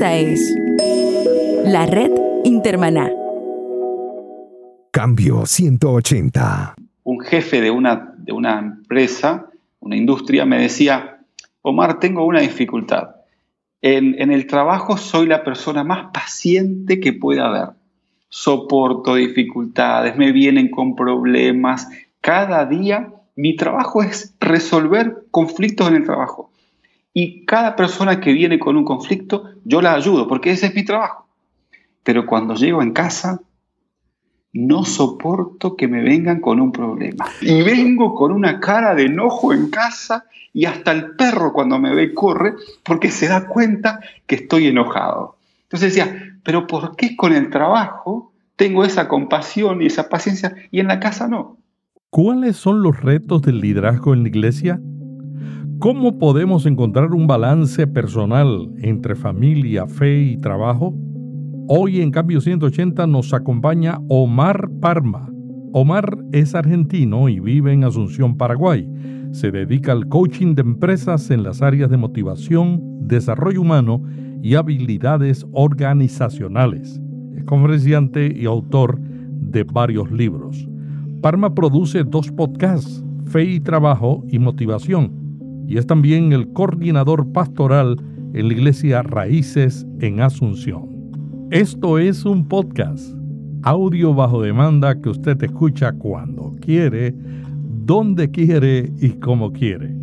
Esta es la red Intermaná. Cambio 180. Un jefe de una, de una empresa, una industria, me decía, Omar, tengo una dificultad. En, en el trabajo soy la persona más paciente que pueda haber. Soporto dificultades, me vienen con problemas. Cada día mi trabajo es resolver conflictos en el trabajo. Y cada persona que viene con un conflicto, yo la ayudo, porque ese es mi trabajo. Pero cuando llego en casa, no soporto que me vengan con un problema. Y vengo con una cara de enojo en casa y hasta el perro cuando me ve corre porque se da cuenta que estoy enojado. Entonces decía, pero ¿por qué con el trabajo tengo esa compasión y esa paciencia y en la casa no? ¿Cuáles son los retos del liderazgo en la iglesia? ¿Cómo podemos encontrar un balance personal entre familia, fe y trabajo? Hoy en Cambio 180 nos acompaña Omar Parma. Omar es argentino y vive en Asunción, Paraguay. Se dedica al coaching de empresas en las áreas de motivación, desarrollo humano y habilidades organizacionales. Es conferenciante y autor de varios libros. Parma produce dos podcasts, Fe y Trabajo y Motivación, y es también el coordinador pastoral en la iglesia Raíces en Asunción. Esto es un podcast, audio bajo demanda que usted escucha cuando quiere, donde quiere y como quiere.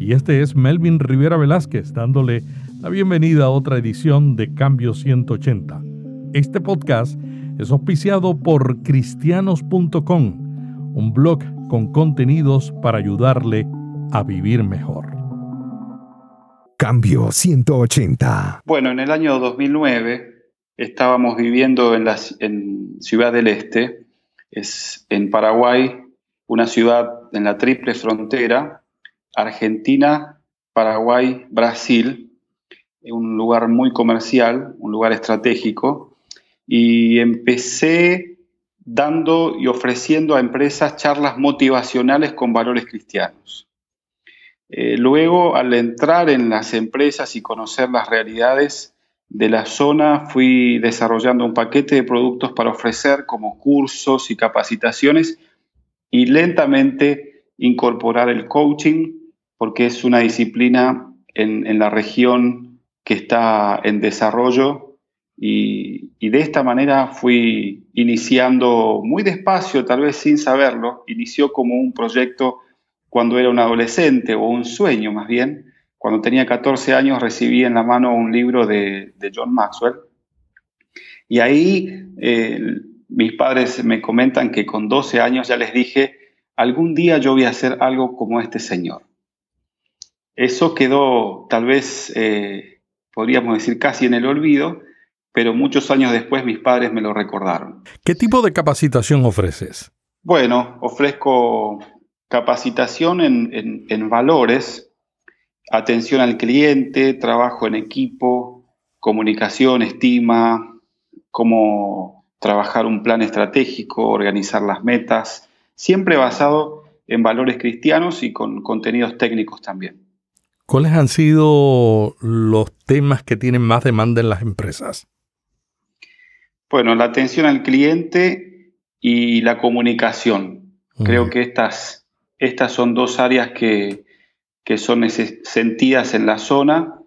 Y este es Melvin Rivera Velázquez dándole la bienvenida a otra edición de Cambio 180. Este podcast es auspiciado por cristianos.com, un blog con contenidos para ayudarle a vivir mejor. Cambio 180. Bueno, en el año 2009 estábamos viviendo en, la, en Ciudad del Este, es en Paraguay, una ciudad en la triple frontera, Argentina, Paraguay, Brasil, un lugar muy comercial, un lugar estratégico, y empecé dando y ofreciendo a empresas charlas motivacionales con valores cristianos. Eh, luego, al entrar en las empresas y conocer las realidades, de la zona fui desarrollando un paquete de productos para ofrecer como cursos y capacitaciones y lentamente incorporar el coaching porque es una disciplina en, la región que está en desarrollo. Y, y, de esta manera fui iniciando muy despacio, tal vez sin saberlo, inició como un proyecto cuando era un adolescente o un sueño más bien, cuando tenía 14 años recibí en la mano un libro de, John Maxwell y ahí eh, mis padres me comentan que con 12 años ya les dije, algún día yo voy a hacer algo como este señor. Eso quedó tal vez, eh, podríamos decir, casi en el olvido, pero muchos años después mis padres me lo recordaron. ¿Qué tipo de capacitación ofreces? Bueno, ofrezco capacitación en, en valores, atención al cliente, trabajo en equipo, comunicación, estima, cómo trabajar un plan estratégico, organizar las metas, siempre basado en valores cristianos y con contenidos técnicos también. ¿Cuáles han sido los temas que tienen más demanda en las empresas? Bueno, la atención al cliente y la comunicación. Creo que estas, estas son dos áreas que, que son sentidas en la zona,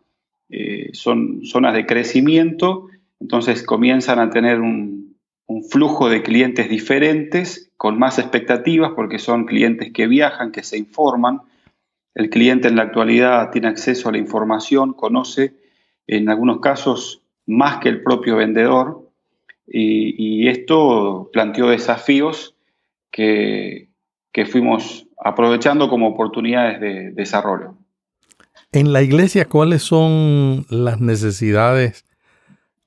eh, son zonas de crecimiento, entonces comienzan a tener un, flujo de clientes diferentes, con más expectativas, porque son clientes que viajan, que se informan. El cliente en la actualidad tiene acceso a la información, conoce en algunos casos más que el propio vendedor, y, esto planteó desafíos que, que fuimos aprovechando como oportunidades de desarrollo. En la iglesia, ¿cuáles son las necesidades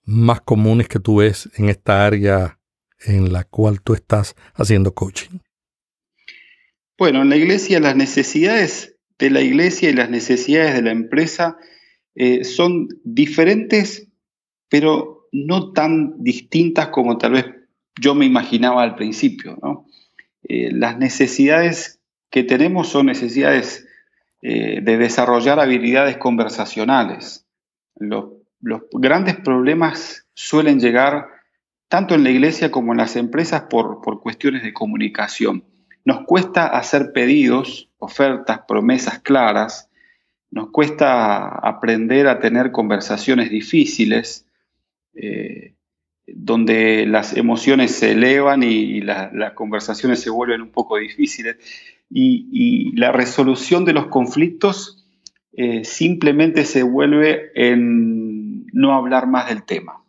más comunes que tú ves en esta área en la cual tú estás haciendo coaching? Bueno, en la iglesia las necesidades de la iglesia y las necesidades de la empresa eh, son diferentes, pero no tan distintas como tal vez yo me imaginaba al principio. Eh, las necesidades que tenemos son necesidades eh, de desarrollar habilidades conversacionales. Los grandes problemas suelen llegar tanto en la iglesia como en las empresas por, por cuestiones de comunicación. Nos cuesta hacer pedidos, ofertas, promesas claras, nos cuesta aprender a tener conversaciones difíciles, eh, donde las emociones se elevan y, las conversaciones se vuelven un poco difíciles. Y, la resolución de los conflictos eh, simplemente se vuelve en no hablar más del tema.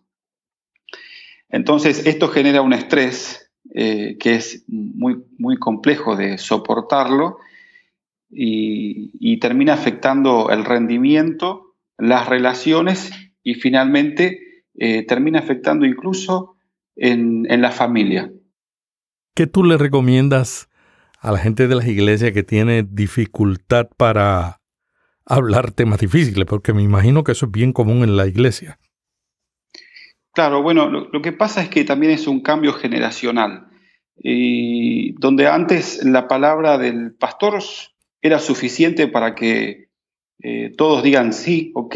Entonces, esto genera un estrés eh, que es muy, muy complejo de soportarlo y, termina afectando el rendimiento, las relaciones y finalmente eh, termina afectando incluso en, la familia. ¿Qué tú le recomiendas a la gente de las iglesias que tiene dificultad para hablar temas difíciles? Porque me imagino que eso es bien común en la iglesia. Claro, bueno, lo, que pasa es que también es un cambio generacional, y donde antes la palabra del pastor era suficiente para que eh, todos digan sí, ok,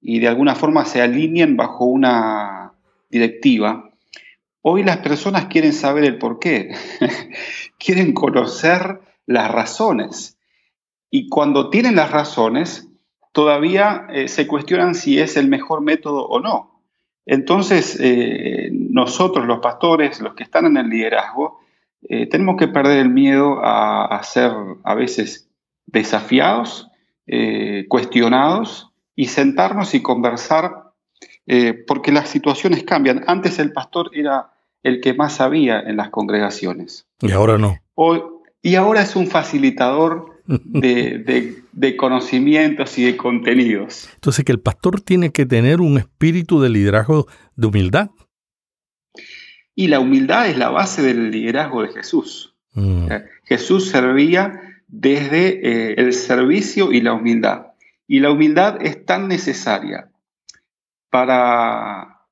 y de alguna forma se alineen bajo una directiva. Hoy las personas quieren saber el por qué, quieren conocer las razones. Y cuando tienen las razones, todavía eh, se cuestionan si es el mejor método o no. Entonces, eh, nosotros, los pastores, los que están en el liderazgo, eh, tenemos que perder el miedo a, ser a veces desafiados, cuestionados y sentarnos y conversar eh, porque las situaciones cambian. Antes el pastor era el que más sabía en las congregaciones. Y ahora no. y ahora es un facilitador de, de, conocimientos y de contenidos. Entonces que el pastor tiene que tener un espíritu de liderazgo de humildad. Y la humildad es la base del liderazgo de Jesús. Mm. Jesús servía desde eh, el servicio y la humildad. Y la humildad es tan necesaria para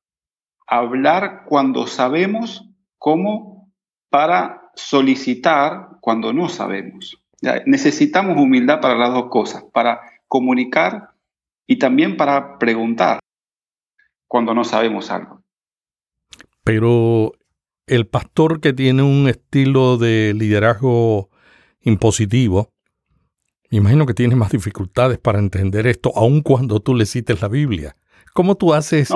hablar cuando sabemos como para solicitar cuando no sabemos. necesitamos humildad para las dos cosas, para comunicar y también para preguntar cuando no sabemos algo. Pero el pastor que tiene un estilo de liderazgo impositivo, me imagino que tiene más dificultades para entender esto, aun cuando tú le cites la Biblia. ¿Cómo tú haces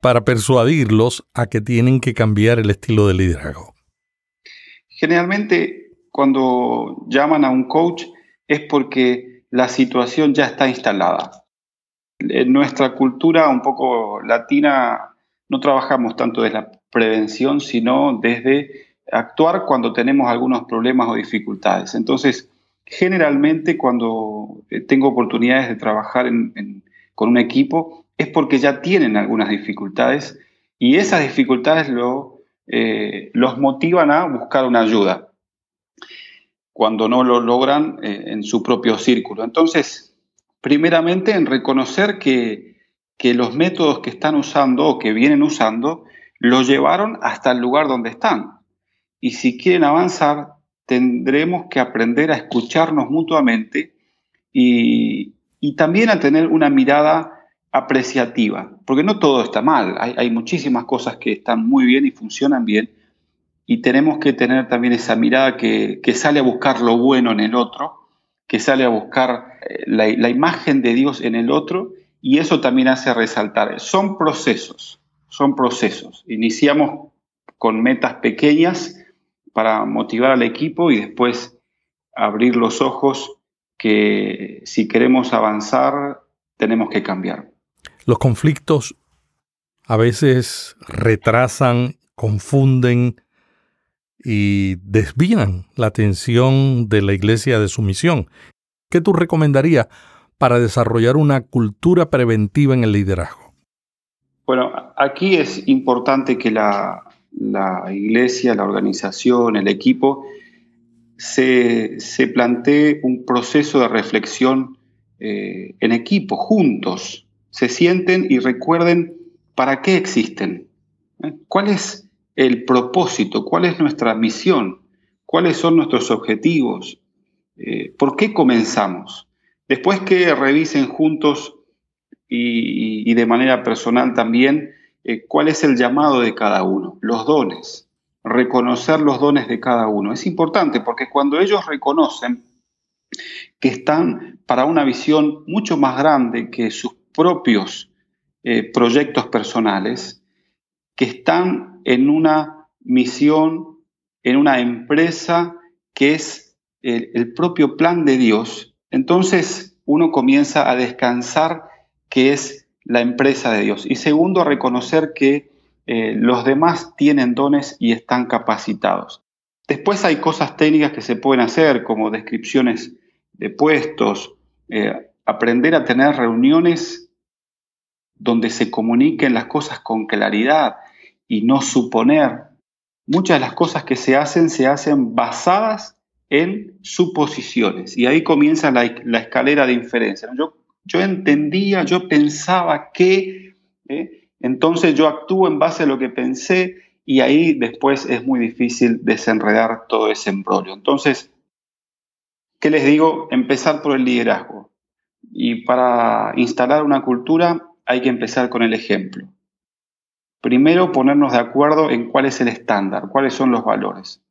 para persuadirlos a que tienen que cambiar el estilo de liderazgo? Generalmente, cuando llaman a un coach es porque la situación ya está instalada. En nuestra cultura un poco latina no trabajamos tanto desde la prevención, sino desde actuar cuando tenemos algunos problemas o dificultades. Entonces, generalmente cuando eh, tengo oportunidades de trabajar con un equipo es porque ya tienen algunas dificultades y esas dificultades eh, los motivan a buscar una ayuda cuando no lo logran eh, en su propio círculo. Entonces, primeramente en reconocer que, que los métodos que están usando o que vienen usando lo llevaron hasta el lugar donde están. Y si quieren avanzar, tendremos que aprender a escucharnos mutuamente y, también a tener una mirada apreciativa, porque no todo está mal, hay, muchísimas cosas que están muy bien y funcionan bien, y tenemos que tener también esa mirada que, sale a buscar lo bueno en el otro, que sale a buscar eh, la, la imagen de Dios en el otro, y eso también hace resaltar. Son procesos, son procesos. Iniciamos con metas pequeñas para motivar al equipo y después abrir los ojos que si queremos avanzar tenemos que cambiar. Los conflictos a veces retrasan, confunden y desvían la atención de la iglesia de su misión. ¿Qué tú recomendarías para desarrollar una cultura preventiva en el liderazgo? Bueno, aquí es importante que la, iglesia, la organización, el equipo, se, plantee un proceso de reflexión eh, en equipo, juntos, se sienten y recuerden para qué existen, ¿eh? cuál es el propósito, cuál es nuestra misión, cuáles son nuestros objetivos, eh, por qué comenzamos. Después que revisen juntos y, de manera personal también eh, cuál es el llamado de cada uno, los dones, reconocer los dones de cada uno. Es importante porque cuando ellos reconocen que están para una visión mucho más grande que sus propios eh, proyectos personales, que están en una misión, en una empresa que es el propio plan de Dios, entonces uno comienza a descansar que es la empresa de Dios. Y segundo, reconocer que eh, los demás tienen dones y están capacitados. Después hay cosas técnicas que se pueden hacer, como descripciones de puestos, eh, aprender a tener reuniones donde se comuniquen las cosas con claridad y no suponer. Muchas de las cosas que se hacen se hacen basadas en suposiciones y ahí comienza la, escalera de inferencia. Yo entendía, yo pensaba que, ¿eh? entonces yo actúo en base a lo que pensé y ahí después es muy difícil desenredar todo ese embrollo. Entonces, ¿qué les digo? Empezar por el liderazgo. Y para instalar una cultura hay que empezar con el ejemplo. Primero, ponernos de acuerdo en cuál es el estándar, cuáles son los valores.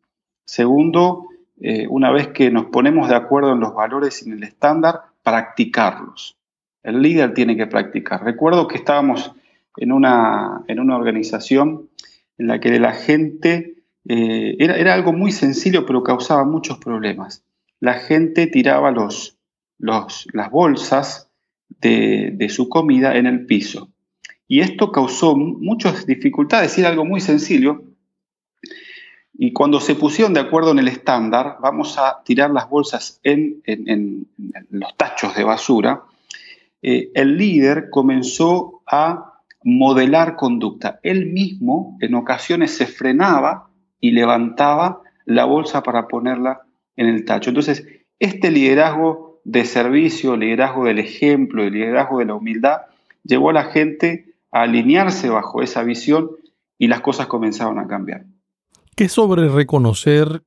Segundo, eh, una vez que nos ponemos de acuerdo en los valores y en el estándar, practicarlos. El líder tiene que practicar. Recuerdo que estábamos en una, en una organización en la que la gente eh, era, algo muy sencillo, pero causaba muchos problemas. La gente tiraba los, los, las bolsas de, de, su comida en el piso. Y esto causó muchas dificultades. Era algo muy sencillo. Y cuando se pusieron de acuerdo en el estándar, vamos a tirar las bolsas en, en los tachos de basura, eh, el líder comenzó a modelar conducta. Él mismo en ocasiones se frenaba y levantaba la bolsa para ponerla en el tacho. Entonces, este liderazgo de servicio, liderazgo del ejemplo, el liderazgo de la humildad, llevó a la gente a alinearse bajo esa visión y las cosas comenzaron a cambiar. ¿Qué sobre reconocer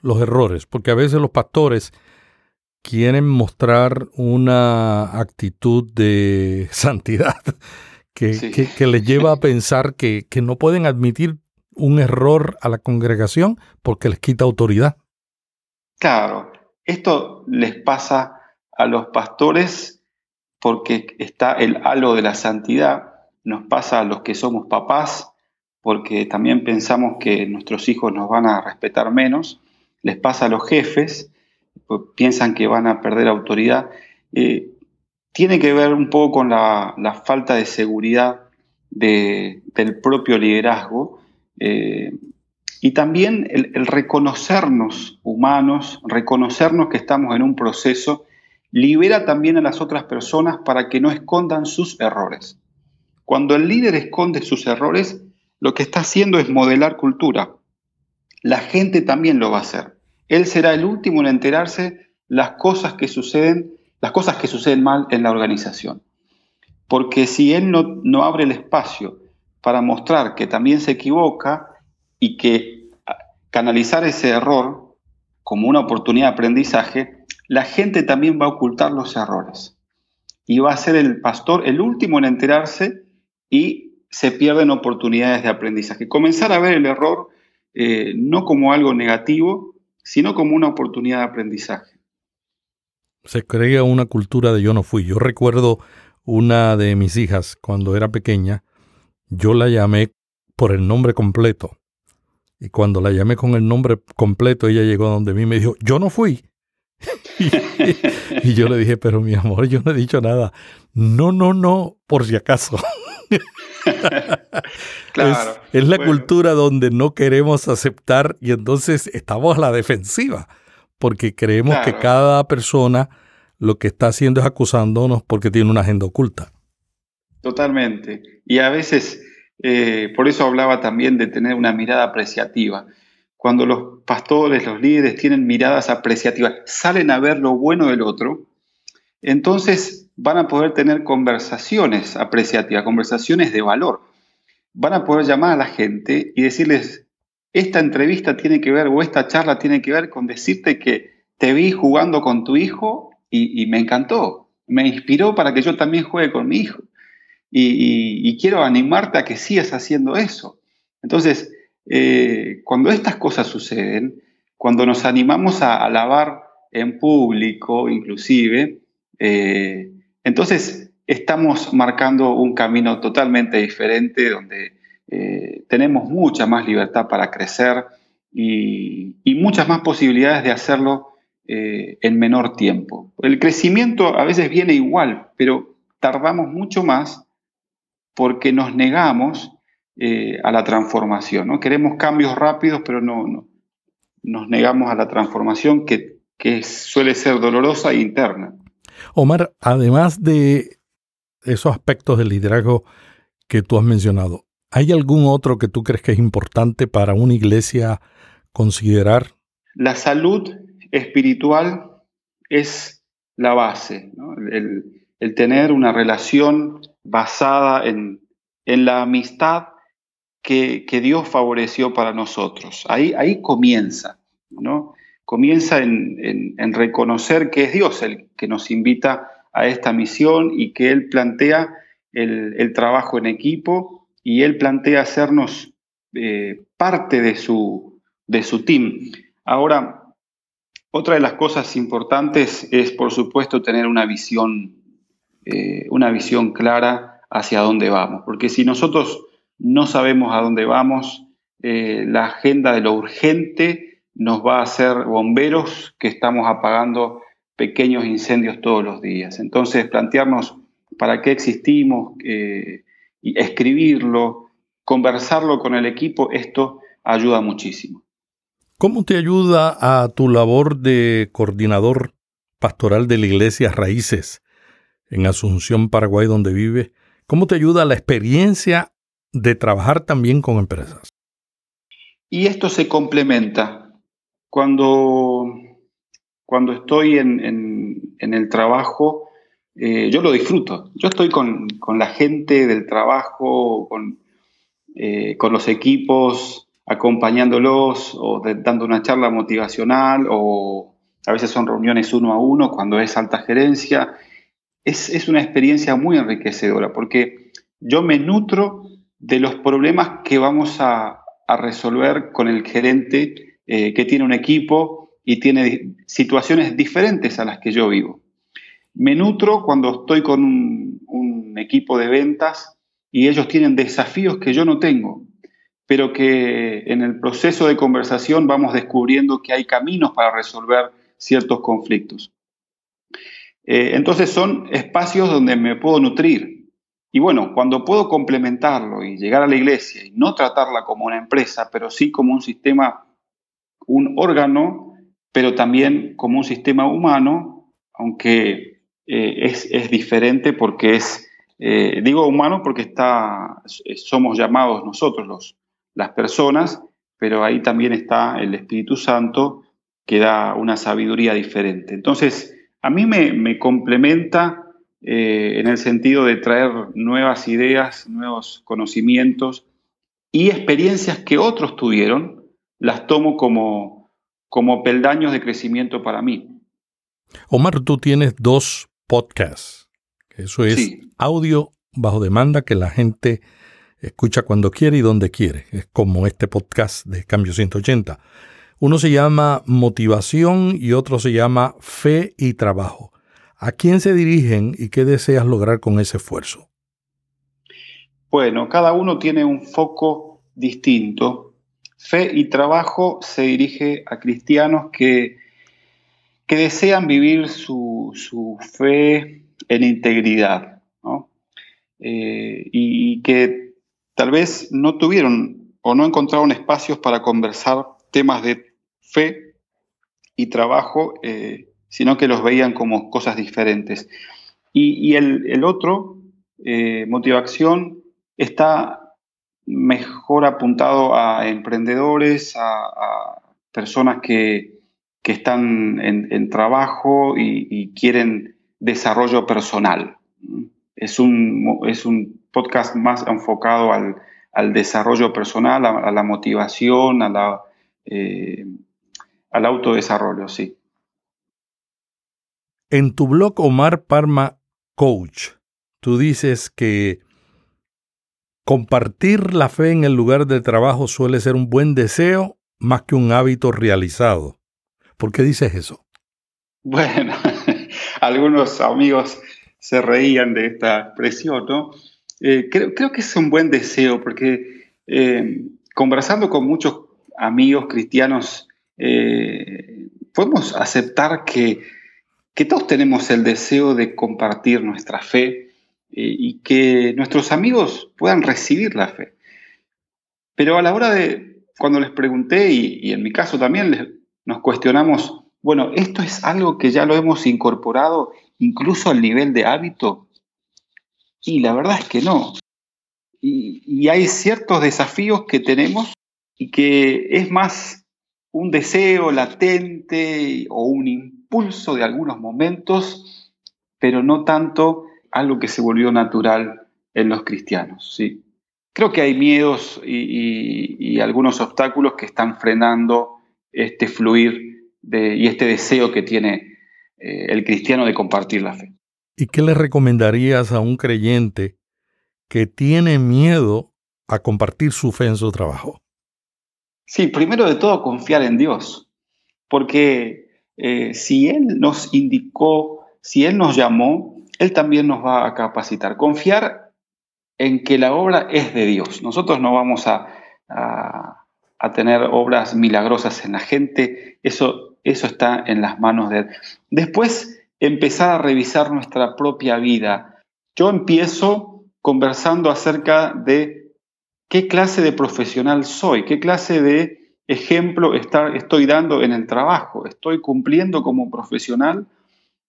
los errores? Porque a veces los pastores quieren mostrar una actitud de santidad que, que, les lleva a pensar que, que no pueden admitir un error a la congregación porque les quita autoridad. Claro, esto les pasa a los pastores porque está el halo de la santidad, nos pasa a los que somos papás porque también pensamos que nuestros hijos nos van a respetar menos, les pasa a los jefes piensan que van a perder autoridad, eh, tiene que ver un poco con la, falta de seguridad del propio liderazgo eh, y también el, reconocernos humanos, reconocernos que estamos en un proceso, libera también a las otras personas para que no escondan sus errores. Cuando el líder esconde sus errores, lo que está haciendo es modelar cultura. La gente también lo va a hacer. Él será el último en enterarse las cosas que suceden, las cosas que suceden mal en la organización. Porque si él no, no abre el espacio para mostrar que también se equivoca y que canalizar ese error como una oportunidad de aprendizaje, la gente también va a ocultar los errores. Y va a ser el pastor el último en enterarse y se pierden oportunidades de aprendizaje. Comenzar a ver el error eh, no como algo negativo, sino como una oportunidad de aprendizaje. Se crea una cultura de yo no fui. Yo recuerdo una de mis hijas cuando era pequeña, yo la llamé por el nombre completo. Y cuando la llamé con el nombre completo, ella llegó donde mí y me dijo, yo no fui. y, yo le dije, pero mi amor, yo no he dicho nada. No, no, no, por si acaso. claro. Es, la cultura donde no queremos aceptar y entonces estamos a la defensiva, porque creemos que cada persona lo que está haciendo es acusándonos porque tiene una agenda oculta. Totalmente. Y a veces, eh, por eso hablaba también de tener una mirada apreciativa. Cuando los pastores, los líderes tienen miradas apreciativas, salen a ver lo bueno del otro, entonces van a poder tener conversaciones apreciativas, conversaciones de valor. Van a poder llamar a la gente y decirles, esta entrevista tiene que ver o esta charla tiene que ver con decirte que te vi jugando con tu hijo y, me encantó. me inspiró para que yo también juegue con mi hijo. Y, quiero animarte a que sigas haciendo eso. Entonces, eh, cuando estas cosas suceden, cuando nos animamos a alabar en público, inclusive, eh, entonces estamos marcando un camino totalmente diferente donde eh, tenemos mucha más libertad para crecer y, muchas más posibilidades de hacerlo en menor tiempo. El crecimiento a veces viene igual, pero tardamos mucho más porque nos negamos eh, a la transformación. ¿no? Queremos cambios rápidos, pero no, no nos negamos a la transformación que, que suele ser dolorosa e interna. Omar, además de esos aspectos del liderazgo que tú has mencionado, ¿hay algún otro que tú crees que es importante para una iglesia considerar? La salud espiritual es la base, ¿no? el, tener una relación basada en, la amistad que, Dios favoreció para nosotros. Ahí, ahí comienza, ¿no? Comienza en, reconocer que es Dios el que nos invita a esta misión y que Él plantea el, trabajo en equipo y Él plantea hacernos eh, parte de su, de su team. Ahora, otra de las cosas importantes es, por supuesto, tener una visión eh, una visión clara hacia dónde vamos. Porque si nosotros no sabemos a dónde vamos, eh, la agenda de lo urgente nos va a hacer bomberos que estamos apagando pequeños incendios todos los días. Entonces, plantearnos para qué existimos, eh, y escribirlo, conversarlo con el equipo, esto ayuda muchísimo. ¿Cómo te ayuda a tu labor de coordinador pastoral de la Iglesia Raíces en Asunción, Paraguay, donde vive. ¿Cómo te ayuda la experiencia de trabajar también con empresas? Y esto se complementa. Cuando, cuando estoy en, el trabajo, eh, yo lo disfruto. Yo estoy con, la gente del trabajo, con, eh, con los equipos, acompañándolos o dando una charla motivacional o a veces son reuniones uno a uno cuando es alta gerencia es, una experiencia muy enriquecedora porque yo me nutro de los problemas que vamos a, resolver con el gerente eh, que tiene un equipo y tiene situaciones diferentes a las que yo vivo. Me nutro cuando estoy con un, equipo de ventas y ellos tienen desafíos que yo no tengo, pero que en el proceso de conversación vamos descubriendo que hay caminos para resolver ciertos conflictos. Eh, entonces son espacios donde me puedo nutrir. Y bueno, cuando puedo complementarlo y llegar a la iglesia y no tratarla como una empresa, pero sí como un sistema, un órgano, pero también como un sistema humano, aunque eh, es, diferente porque es, eh, digo humano porque está, somos llamados nosotros los, las personas, pero ahí también está el Espíritu Santo que da una sabiduría diferente. Entonces, a mí me, complementa eh, en el sentido de traer nuevas ideas, nuevos conocimientos y experiencias que otros tuvieron, las tomo como, como peldaños de crecimiento para mí. Omar, tú tienes dos podcasts. Eso es audio bajo demanda que la gente escucha cuando quiere y donde quiere. Es como este podcast de Cambio 180. Uno se llama motivación y otro se llama fe y trabajo. ¿A quién se dirigen y qué deseas lograr con ese esfuerzo? Bueno, cada uno tiene un foco distinto. Fe y trabajo se dirige a cristianos que, que desean vivir su, fe en integridad eh, y que tal vez no tuvieron o no encontraron espacios para conversar temas de fe y trabajo, eh, sino que los veían como cosas diferentes. Y, el, otro, eh, motivación, está mejor apuntado a emprendedores, a, personas que, están en, trabajo y, quieren desarrollo personal. Es un, es un podcast más enfocado al, desarrollo personal, a la motivación, a la eh, al autodesarrollo, sí. En tu blog Omar Parma Coach, tú dices que compartir la fe en el lugar de trabajo suele ser un buen deseo más que un hábito realizado. ¿Por qué dices eso? Bueno, algunos amigos se reían de esta expresión, ¿no? Eh, creo, que es un buen deseo porque eh, conversando con muchos amigos cristianos, eh, podemos aceptar que, que, todos tenemos el deseo de compartir nuestra fe y que nuestros amigos puedan recibir la fe. Pero a la hora de, cuando les pregunté, y, en mi caso también nos cuestionamos, bueno, ¿esto es algo que ya lo hemos incorporado incluso al nivel de hábito? Y la verdad es que no. Y, hay ciertos desafíos que tenemos y que es más un deseo latente o un impulso de algunos momentos, pero no tanto algo que se volvió natural en los cristianos. ¿sí? Creo que hay miedos y, algunos obstáculos que están frenando este fluir de, y este deseo que tiene eh, el cristiano de compartir la fe. ¿Y qué le recomendarías a un creyente que tiene miedo a compartir su fe en su trabajo? Sí, primero de todo confiar en Dios, porque eh, si Él nos indicó, si Él nos llamó, Él también nos va a capacitar. Confiar en que la obra es de Dios. Nosotros no vamos a, a tener obras milagrosas en la gente, eso, eso está en las manos de Él. Después, empezar a revisar nuestra propia vida. Yo empiezo conversando acerca de qué clase de profesional soy, qué clase de ejemplo estoy dando en el trabajo, estoy cumpliendo como profesional.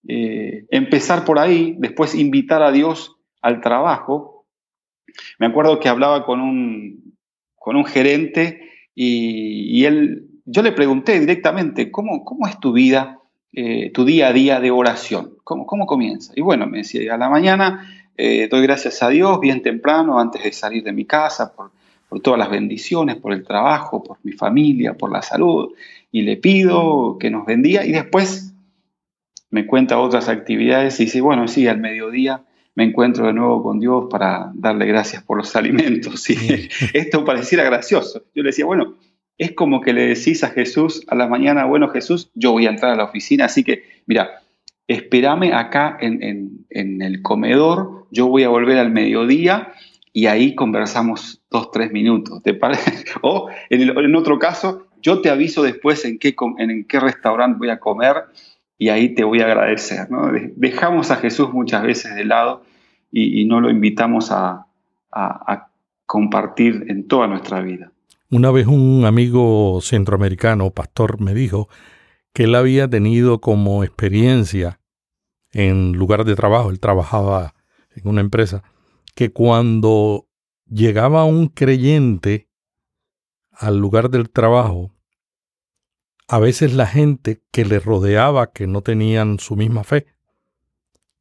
Eh, empezar por ahí, después invitar a Dios al trabajo. Me acuerdo que hablaba con un, con un gerente y, él, yo le pregunté directamente, ¿cómo, cómo es tu vida eh, tu día a día de oración? ¿Cómo, ¿Cómo, comienza? Y bueno, me decía, a la mañana eh, doy gracias a Dios bien temprano, antes de salir de mi casa, por, por, todas las bendiciones, por el trabajo, por mi familia, por la salud, y le pido que nos bendiga y después me cuenta otras actividades y dice, bueno, sí, al mediodía me encuentro de nuevo con Dios para darle gracias por los alimentos. Y esto pareciera gracioso. Yo le decía, bueno, es como que le decís a Jesús a la mañana, bueno Jesús, yo voy a entrar a la oficina, así que mira, espérame acá en, el comedor, yo voy a volver al mediodía y ahí conversamos dos, tres minutos. ¿te o en, otro caso, yo te aviso después en qué, en, qué restaurante voy a comer y ahí te voy a agradecer. Dejamos a Jesús muchas veces de lado y, no lo invitamos a compartir en toda nuestra vida. Una vez un amigo centroamericano, pastor, me dijo que él había tenido como experiencia en lugar de trabajo, él trabajaba en una empresa, que cuando llegaba un creyente al lugar del trabajo, a veces la gente que le rodeaba, que no tenían su misma fe,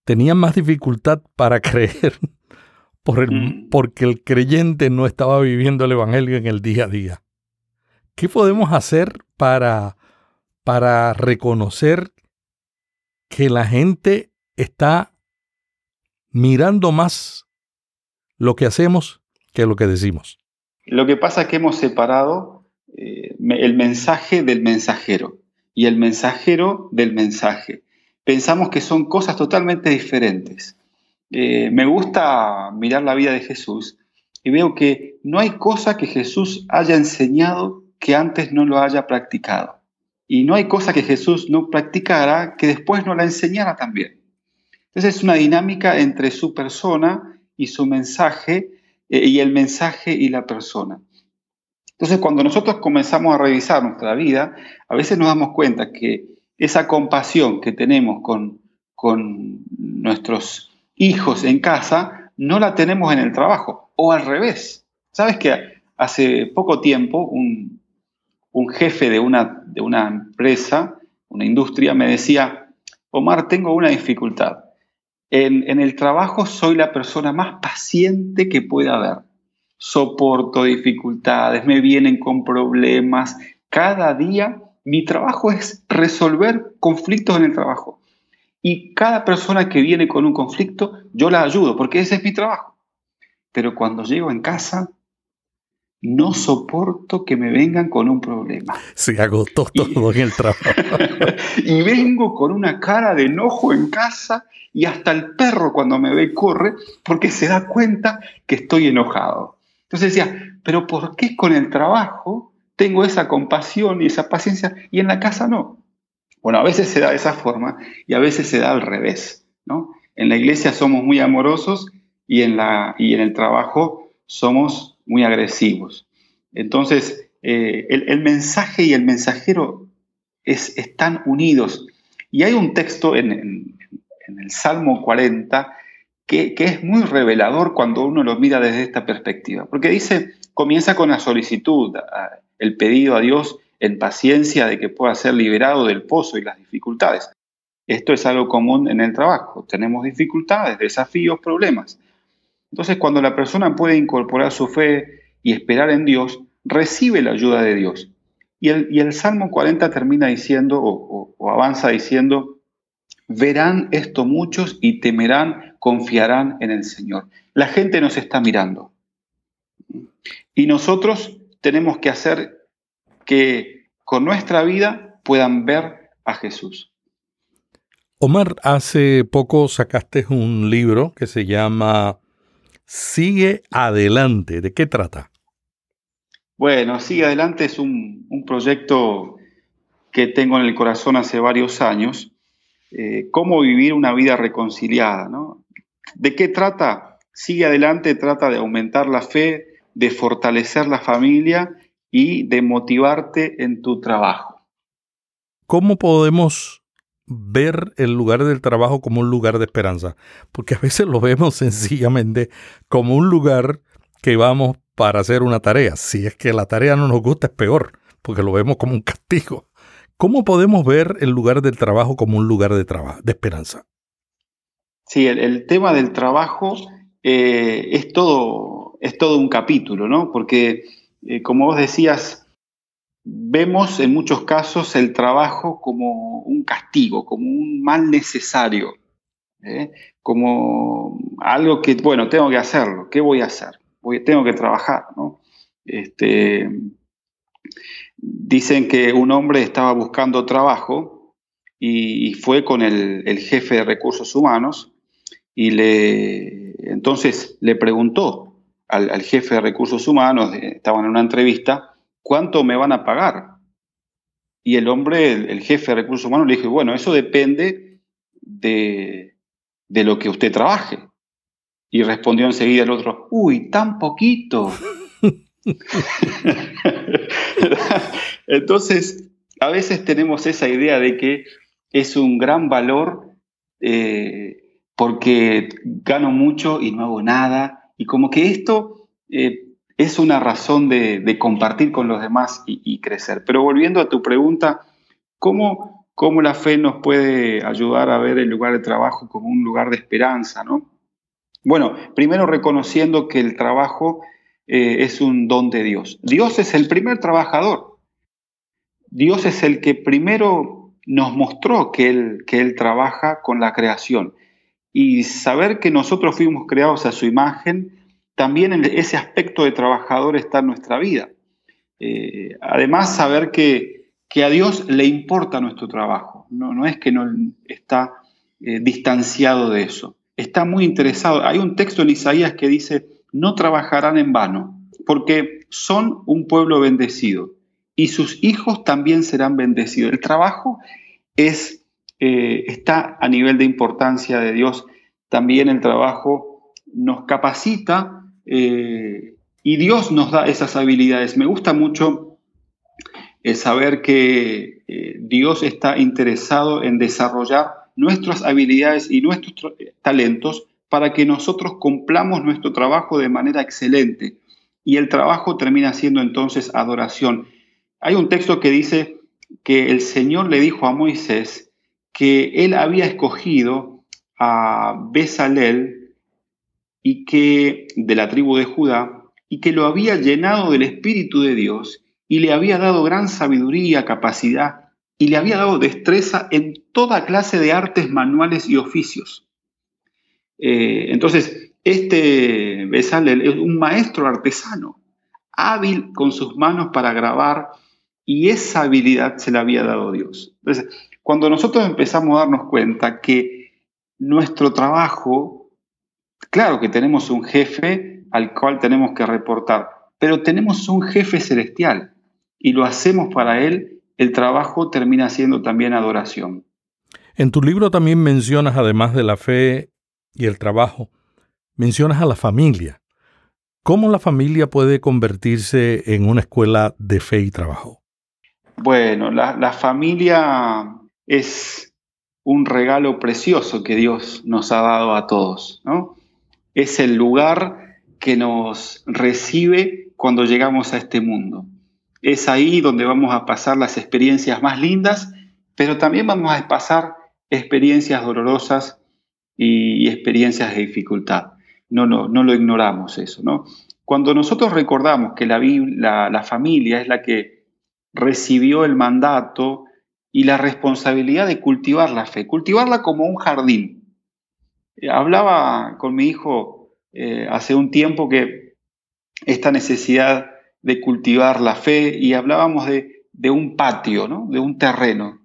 tenían más dificultad para creer por el, mm. porque el creyente no estaba viviendo el Evangelio en el día a día. ¿Qué podemos hacer para, para reconocer que la gente está mirando más lo que hacemos que lo que decimos? Lo que pasa es que hemos separado eh, el mensaje del mensajero y el mensajero del mensaje. Pensamos que son cosas totalmente diferentes. Eh, me gusta mirar la vida de Jesús y veo que no hay cosa que Jesús haya enseñado que antes no lo haya practicado. Y no hay cosa que Jesús no practicara que después no la enseñara también. Entonces es una dinámica entre su persona y su mensaje eh, y el mensaje y la persona. Entonces cuando nosotros comenzamos a revisar nuestra vida, a veces nos damos cuenta que esa compasión que tenemos con, con nuestros hijos en casa, no la tenemos en el trabajo, o al revés. ¿Sabes que hace poco tiempo un, jefe de una, de una empresa, una industria, me decía, Omar, tengo una dificultad. En, en, el trabajo soy la persona más paciente que pueda haber. Soporto dificultades, me vienen con problemas. Cada día mi trabajo es resolver conflictos en el trabajo. Y cada persona que viene con un conflicto, yo la ayudo, porque ese es mi trabajo. Pero cuando llego en casa, no soporto que me vengan con un problema. Se agotó todo en el trabajo. y vengo con una cara de enojo en casa y hasta el perro cuando me ve corre porque se da cuenta que estoy enojado. Entonces decía, pero ¿por qué con el trabajo tengo esa compasión y esa paciencia y en la casa no? Bueno, a veces se da de esa forma y a veces se da al revés, ¿no? En la iglesia somos muy amorosos y en, la, y en el trabajo somos muy agresivos. Entonces, eh, el, mensaje y el mensajero es, están unidos. Y hay un texto en, el Salmo 40 que, es muy revelador cuando uno lo mira desde esta perspectiva, porque dice, comienza con la solicitud, el pedido a Dios en paciencia de que pueda ser liberado del pozo y las dificultades. Esto es algo común en el trabajo. Tenemos dificultades, desafíos, problemas. Entonces, cuando la persona puede incorporar su fe y esperar en Dios, recibe la ayuda de Dios. Y el, Salmo 40 termina diciendo, o, o avanza diciendo, verán esto muchos y temerán, confiarán en el Señor. La gente nos está mirando. Y nosotros tenemos que hacer que con nuestra vida puedan ver a Jesús. Omar, hace poco sacaste un libro que se llama Sigue Adelante. ¿De qué trata? Bueno, Sigue Adelante es un, proyecto que tengo en el corazón hace varios años. Eh, cómo vivir una vida reconciliada. ¿no? ¿De qué trata? Sigue Adelante trata de aumentar la fe, de fortalecer la familia y de motivarte en tu trabajo. ¿Cómo podemos ver el lugar del trabajo como un lugar de esperanza? Porque a veces lo vemos sencillamente como un lugar que vamos para hacer una tarea. Si es que la tarea no nos gusta, es peor, porque lo vemos como un castigo. ¿Cómo podemos ver el lugar del trabajo como un lugar de, de esperanza? Sí, el, tema del trabajo eh, es, todo, es todo un capítulo, ¿no? Porque eh, como vos decías, vemos en muchos casos el trabajo como un castigo, como un mal necesario, ¿eh? como algo que, bueno, tengo que hacerlo, ¿qué voy a hacer? Tengo que trabajar, ¿no? Este, dicen que un hombre estaba buscando trabajo y, fue con el, jefe de recursos humanos y le, entonces le preguntó, al, jefe de recursos humanos, estaban en una entrevista, ¿cuánto me van a pagar? Y el hombre, el, jefe de recursos humanos, le dijo, bueno, eso depende de, de lo que usted trabaje. Y respondió enseguida el otro, uy, tan poquito. Entonces, a veces tenemos esa idea de que es un gran valor eh, porque gano mucho y no hago nada, y como que esto eh, es una razón de, compartir con los demás y, crecer. Pero volviendo a tu pregunta, ¿cómo, ¿cómo, la fe nos puede ayudar a ver el lugar de trabajo como un lugar de esperanza? ¿no? Bueno, primero reconociendo que el trabajo eh, es un don de Dios. Dios es el primer trabajador. Dios es el que primero nos mostró que Él, que él trabaja con la creación y saber que nosotros fuimos creados a su imagen, también en ese aspecto de trabajador está en nuestra vida. Eh, además, saber que, que, a Dios le importa nuestro trabajo, no, no es que no está eh, distanciado de eso, está muy interesado. Hay un texto en Isaías que dice, no trabajarán en vano, porque son un pueblo bendecido y sus hijos también serán bendecidos. El trabajo es eh, está a nivel de importancia de Dios. También el trabajo nos capacita eh, y Dios nos da esas habilidades. Me gusta mucho eh, saber que Dios está interesado en desarrollar nuestras habilidades y nuestros talentos para que nosotros cumplamos nuestro trabajo de manera excelente. Y el trabajo termina siendo entonces adoración. Hay un texto que dice que el Señor le dijo a Moisés que él había escogido a Besalel y que de la tribu de Judá y que lo había llenado del espíritu de Dios y le había dado gran sabiduría, capacidad y le había dado destreza en toda clase de artes manuales y oficios. Eh, entonces, este Besalel es un maestro artesano, hábil con sus manos para grabar, y esa habilidad se la había dado Dios. Entonces, cuando nosotros empezamos a darnos cuenta que nuestro trabajo, claro que tenemos un jefe al cual tenemos que reportar, pero tenemos un jefe celestial y lo hacemos para él, el trabajo termina siendo también adoración. En tu libro también mencionas, además de la fe y el trabajo, mencionas a la familia. ¿Cómo la familia puede convertirse en una escuela de fe y trabajo? Bueno, la, familia es un regalo precioso que Dios nos ha dado a todos, ¿no? Es el lugar que nos recibe cuando llegamos a este mundo. Es ahí donde vamos a pasar las experiencias más lindas, pero también vamos a pasar experiencias dolorosas y, experiencias de dificultad. No, no, no lo ignoramos eso, ¿no? Cuando nosotros recordamos que la, la familia es la que recibió el mandato y la responsabilidad de cultivar la fe, cultivarla como un jardín. Eh, hablaba con mi hijo eh, hace un tiempo que esta necesidad de cultivar la fe y hablábamos de, un patio, ¿no? de un terreno.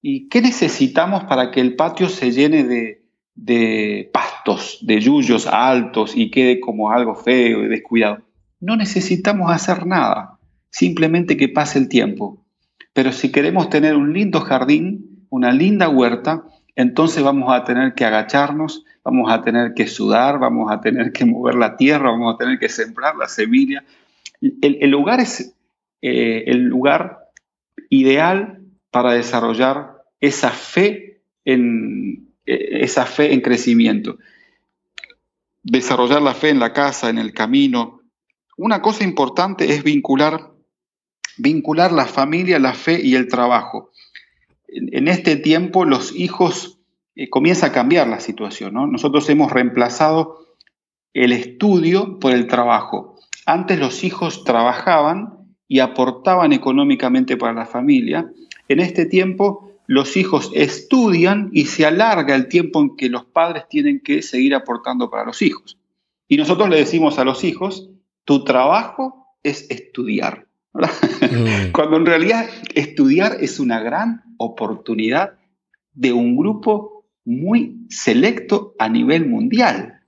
¿Y qué necesitamos para que el patio se llene de, de pastos, de yuyos altos y quede como algo feo y descuidado? No necesitamos hacer nada simplemente que pase el tiempo. Pero si queremos tener un lindo jardín, una linda huerta, entonces vamos a tener que agacharnos, vamos a tener que sudar, vamos a tener que mover la tierra, vamos a tener que sembrar la semilla. El, lugar es eh, el lugar ideal para desarrollar esa fe en, eh, esa fe en crecimiento. Desarrollar la fe en la casa, en el camino. Una cosa importante es vincular vincular la familia, la fe y el trabajo. En, este tiempo los hijos eh, comienza a cambiar la situación. Nosotros hemos reemplazado el estudio por el trabajo. Antes los hijos trabajaban y aportaban económicamente para la familia. En este tiempo los hijos estudian y se alarga el tiempo en que los padres tienen que seguir aportando para los hijos. Y nosotros le decimos a los hijos, tu trabajo es estudiar. Mm. Cuando en realidad estudiar es una gran oportunidad de un grupo muy selecto a nivel mundial.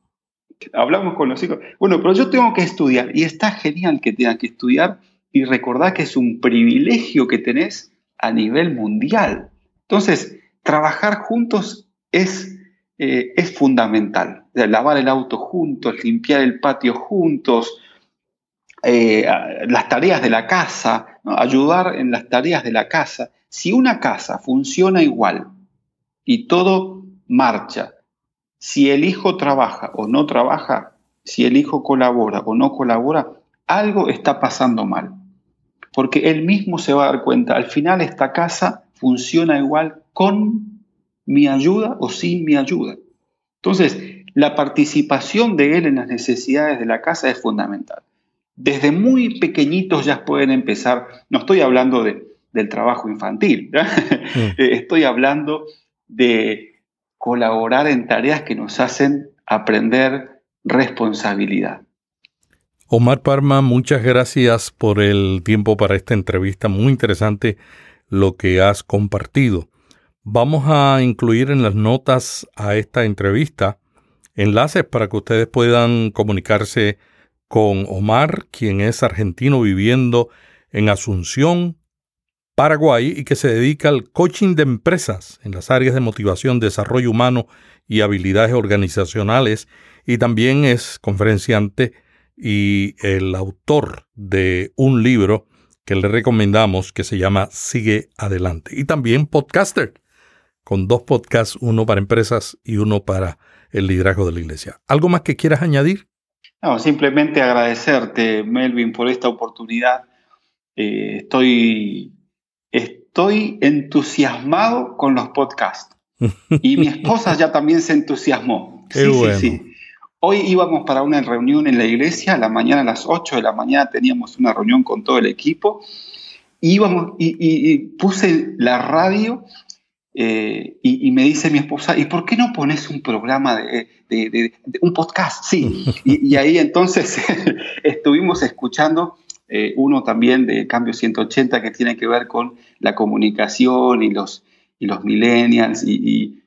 Hablamos con los hijos, bueno, pero yo tengo que estudiar y está genial que tengas que estudiar y recordar que es un privilegio que tenés a nivel mundial. Entonces, trabajar juntos es, eh, es fundamental. lavar el auto juntos, limpiar el patio juntos, eh, las tareas de la casa, ayudar en las tareas de la casa. Si una casa funciona igual y todo marcha, si el hijo trabaja o no trabaja, si el hijo colabora o no colabora, algo está pasando mal. Porque él mismo se va a dar cuenta, al final esta casa funciona igual con mi ayuda o sin mi ayuda. Entonces, la participación de él en las necesidades de la casa es fundamental desde muy pequeñitos ya pueden empezar, no estoy hablando del trabajo infantil, mm. estoy hablando de colaborar en tareas que nos hacen aprender responsabilidad. Omar Parma, muchas gracias por el tiempo para esta entrevista, muy interesante lo que has compartido. Vamos a incluir en las notas a esta entrevista enlaces para que ustedes puedan comunicarse con Omar, quien es argentino viviendo en Asunción, Paraguay, y que se dedica al coaching de empresas en las áreas de motivación, desarrollo humano y habilidades organizacionales, y también es conferenciante y el autor de un libro que le recomendamos que se llama Sigue Adelante. Y también podcaster, con dos podcasts, uno para empresas y uno para el liderazgo de la iglesia. ¿Algo más que quieras añadir? No, simplemente agradecerte, Melvin, por esta oportunidad. Eh, estoy, estoy entusiasmado con los podcasts. Y mi esposa ya también se entusiasmó. sí, sí, sí. Hoy íbamos para una reunión en la iglesia, a la mañana a las 8 de la mañana teníamos una reunión con todo el equipo íbamos, y, puse la radio eh, y, me dice mi esposa, ¿y por qué no pones un programa de, un podcast? Sí, y, ahí entonces estuvimos escuchando eh, uno también de Cambio 180 que tiene que ver con la comunicación y los, y los millennials y,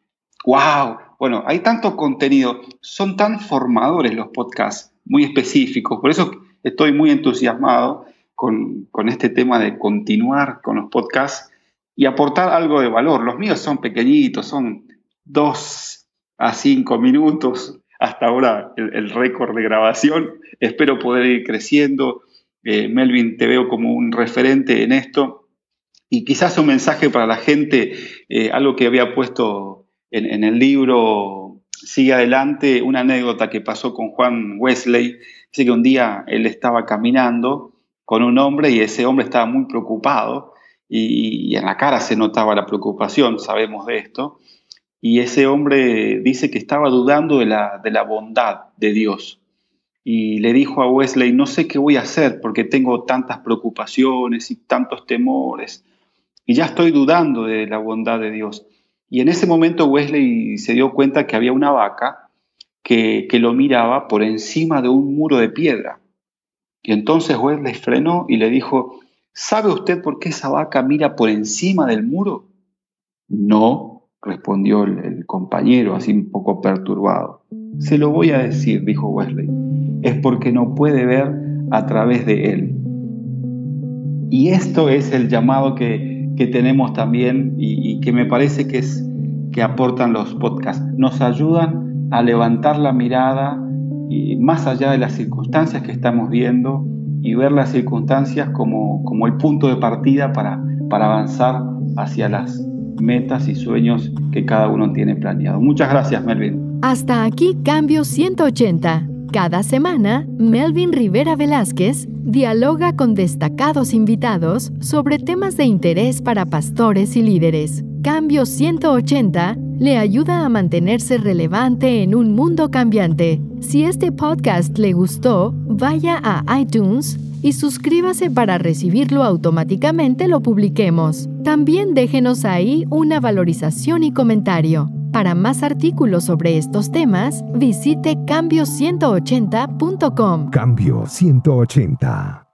wow, bueno, hay tanto contenido, son tan formadores los podcasts, muy específicos, por eso estoy muy entusiasmado con, este tema de continuar con los podcasts y aportar algo de valor. Los míos son pequeñitos, son dos a cinco minutos hasta ahora el, récord de grabación. Espero poder ir creciendo. Eh, Melvin, te veo como un referente en esto. Y quizás un mensaje para la gente, eh, algo que había puesto en, en, el libro Sigue Adelante, una anécdota que pasó con Juan Wesley. Dice que un día él estaba caminando con un hombre y ese hombre estaba muy preocupado y, en la cara se notaba la preocupación, sabemos de esto. Y ese hombre dice que estaba dudando de la, de la bondad de Dios. Y le dijo a Wesley, no sé qué voy a hacer porque tengo tantas preocupaciones y tantos temores. Y ya estoy dudando de la bondad de Dios. Y en ese momento Wesley se dio cuenta que había una vaca que, que lo miraba por encima de un muro de piedra. Y entonces Wesley frenó y le dijo, ¿sabe usted por qué esa vaca mira por encima del muro? No, respondió el, compañero, así un poco perturbado. Se lo voy a decir, dijo Wesley, es porque no puede ver a través de él. Y esto es el llamado que, tenemos también y, y, que me parece que es que aportan los podcasts. Nos ayudan a levantar la mirada y más allá de las circunstancias que estamos viendo y ver las circunstancias como, como el punto de partida para, para avanzar hacia las metas y sueños que cada uno tiene planeado. Muchas gracias, Melvin. Hasta aquí Cambio 180. Cada semana, Melvin Rivera Velázquez dialoga con destacados invitados sobre temas de interés para pastores y líderes. Cambio 180 le ayuda a mantenerse relevante en un mundo cambiante. Si este podcast le gustó, vaya a iTunes y suscríbase para recibirlo automáticamente lo publiquemos. También déjenos ahí una valorización y comentario. Para más artículos sobre estos temas, visite cambio180.com. Cambio 180.